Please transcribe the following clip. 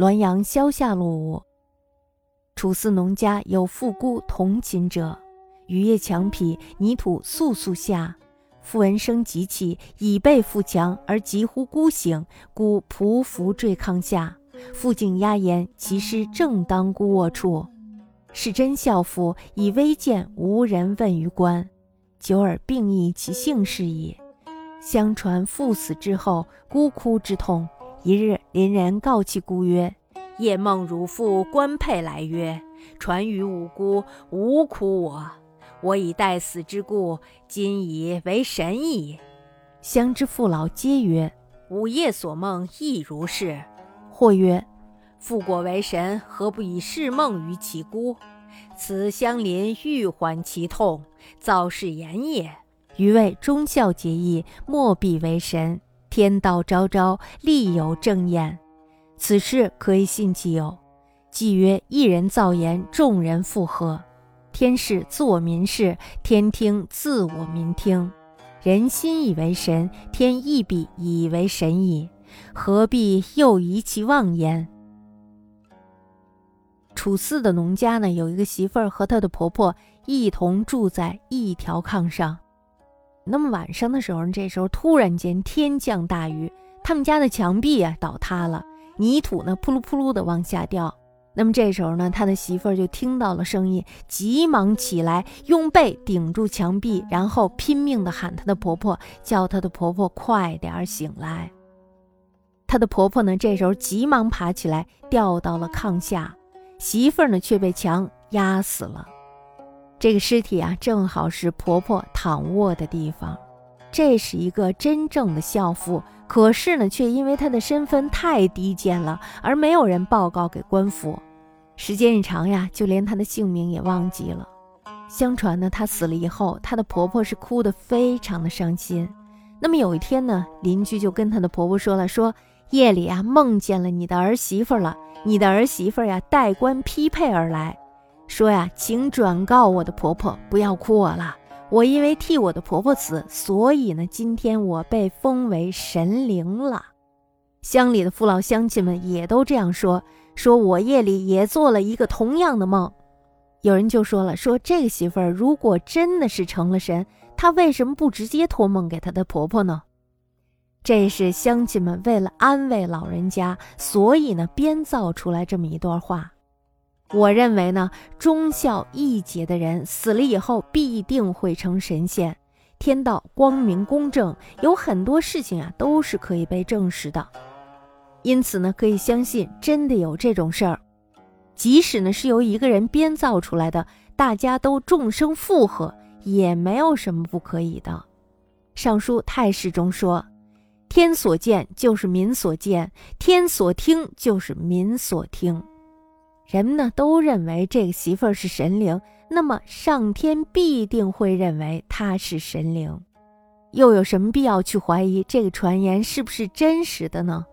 滦阳萧下路。楚寺农家有妇姑同寝者，雨夜墙皮泥土簌簌下。妇闻声急起，以背负墙而急呼孤醒，孤匍匐坠炕下。妇竟压言其尸正当孤卧处，是真孝父，以微见无人问于官，久而病疫其姓氏也。相传父死之后，孤哭之痛。一日，邻人告其姑曰：“夜梦汝父官佩来曰，传于吾姑，无苦我。我以待死之故，今已为神矣。”乡之父老皆曰：“吾夜所梦亦如是。”或曰：“复果为神，何不以是梦于其姑？此相邻欲缓其痛，造是言也。余谓忠孝节义，莫必为神。天道昭昭，利有正焉。此事可以信其有。既曰一人造言，众人附和。天事自我民事，天听自我民听。人心以为神，天亦必以为神矣。”何必又疑其妄言？楚寺的农家呢，有一个媳妇儿和她的婆婆一同住在一条炕上。那么晚上的时候，这时候突然间天降大雨，他们家的墙壁啊倒塌了，泥土呢扑噜扑噜的往下掉。那么这时候呢，他的媳妇儿就听到了声音，急忙起来，用背顶住墙壁，然后拼命的喊她的婆婆，叫她的婆婆快点醒来。她的婆婆呢，这时候急忙爬起来，掉到了炕下，媳妇儿呢却被墙压死了。这个尸体啊，正好是婆婆躺卧的地方。这是一个真正的孝妇，可是呢，却因为她的身份太低贱了，而没有人报告给官府。时间一长呀，就连她的姓名也忘记了。相传呢，她死了以后，她的婆婆是哭得非常的伤心。那么有一天呢，邻居就跟她的婆婆说了，说。夜里啊，梦见了你的儿媳妇了。你的儿媳妇呀，带官匹配而来，说呀，请转告我的婆婆，不要哭我了。我因为替我的婆婆死，所以呢，今天我被封为神灵了。乡里的父老乡亲们也都这样说，说我夜里也做了一个同样的梦。有人就说了，说这个媳妇儿如果真的是成了神，她为什么不直接托梦给她的婆婆呢？这是乡亲们为了安慰老人家，所以呢编造出来这么一段话。我认为呢，忠孝义节的人死了以后必定会成神仙。天道光明公正，有很多事情啊都是可以被证实的。因此呢，可以相信真的有这种事儿。即使呢是由一个人编造出来的，大家都众生附和，也没有什么不可以的。尚书太史中说。天所见就是民所见，天所听就是民所听。人们呢都认为这个媳妇儿是神灵，那么上天必定会认为她是神灵。又有什么必要去怀疑这个传言是不是真实的呢？